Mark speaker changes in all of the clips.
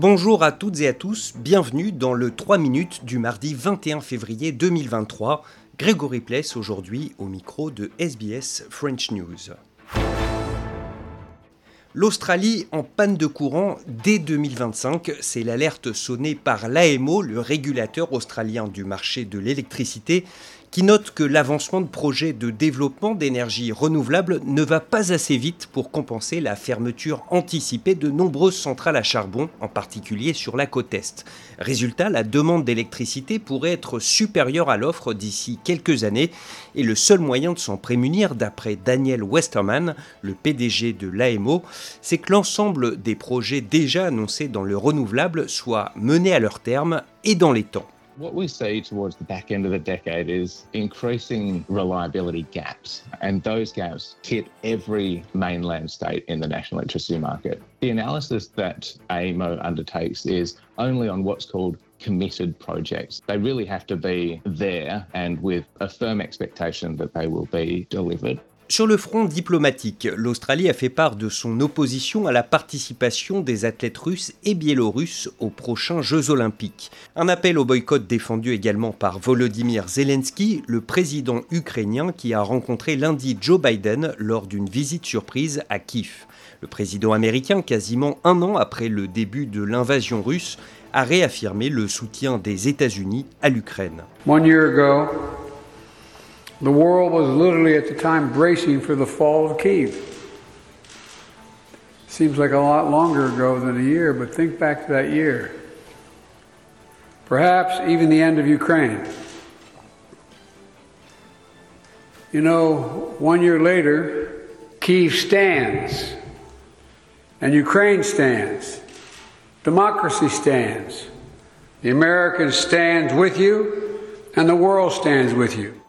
Speaker 1: Bonjour à toutes et à tous, bienvenue dans le 3 minutes du mardi 21 février 2023. Grégory Pless aujourd'hui au micro de SBS French News. L'Australie en panne de courant dès 2025, c'est l'alerte sonnée par l'AMO, le régulateur australien du marché de l'électricité, qui note que l'avancement de projets de développement d'énergie renouvelable ne va pas assez vite pour compenser la fermeture anticipée de nombreuses centrales à charbon, en particulier sur la côte Est. Résultat, la demande d'électricité pourrait être supérieure à l'offre d'ici quelques années, et le seul moyen de s'en prémunir, d'après Daniel Westerman, le PDG de l'AMO, c'est que l'ensemble des projets déjà annoncés dans le renouvelable soient menés à leur terme et dans les temps.
Speaker 2: What we see towards the back end of the decade is increasing reliability gaps, and those gaps hit every mainland state in the national electricity market. The analysis that AEMO undertakes is only on what's called committed projects. They really have to be there and with a firm expectation that they will be delivered.
Speaker 1: Sur le front diplomatique, l'Australie a fait part de son opposition à la participation des athlètes russes et biélorusses aux prochains Jeux olympiques. Un appel au boycott défendu également par Volodymyr Zelensky, le président ukrainien qui a rencontré lundi Joe Biden lors d'une visite surprise à Kiev. Le président américain, quasiment un an après le début de l'invasion russe, a réaffirmé le soutien des États-Unis à l'Ukraine.
Speaker 3: The world was literally at the time bracing for the fall of Kiev. Seems like a lot longer ago than a year, but think back to that year. Perhaps even the end of Ukraine. You know, one year later, Kiev stands, and Ukraine stands, democracy stands, the Americans stand with you, and the world stands with you.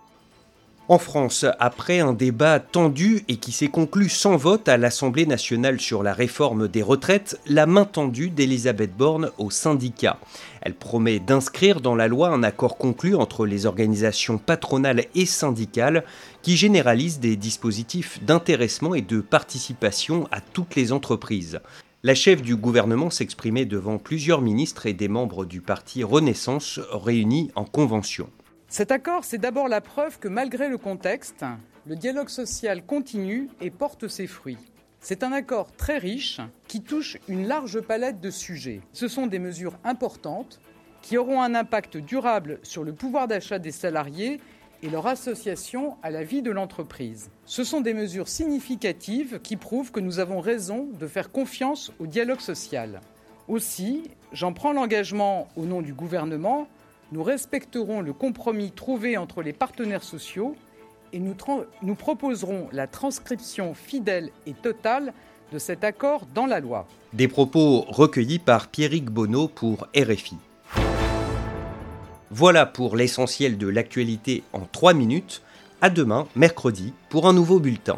Speaker 1: En France, après un débat tendu et qui s'est conclu sans vote à l'Assemblée nationale sur la réforme des retraites, la main tendue d'Elisabeth Borne aux syndicats. Elle promet d'inscrire dans la loi un accord conclu entre les organisations patronales et syndicales qui généralise des dispositifs d'intéressement et de participation à toutes les entreprises. La chef du gouvernement s'exprimait devant plusieurs ministres et des membres du parti Renaissance réunis en convention.
Speaker 4: Cet accord, c'est d'abord la preuve que malgré le contexte, le dialogue social continue et porte ses fruits. C'est un accord très riche qui touche une large palette de sujets. Ce sont des mesures importantes qui auront un impact durable sur le pouvoir d'achat des salariés et leur association à la vie de l'entreprise. Ce sont des mesures significatives qui prouvent que nous avons raison de faire confiance au dialogue social. Aussi, j'en prends l'engagement au nom du gouvernement nous respecterons le compromis trouvé entre les partenaires sociaux et nous, proposerons la transcription fidèle et totale de cet accord dans la loi.
Speaker 1: Des propos recueillis par Pierrick Bonneau pour RFI. Voilà pour l'essentiel de l'actualité en 3 minutes. À demain, mercredi, pour un nouveau bulletin.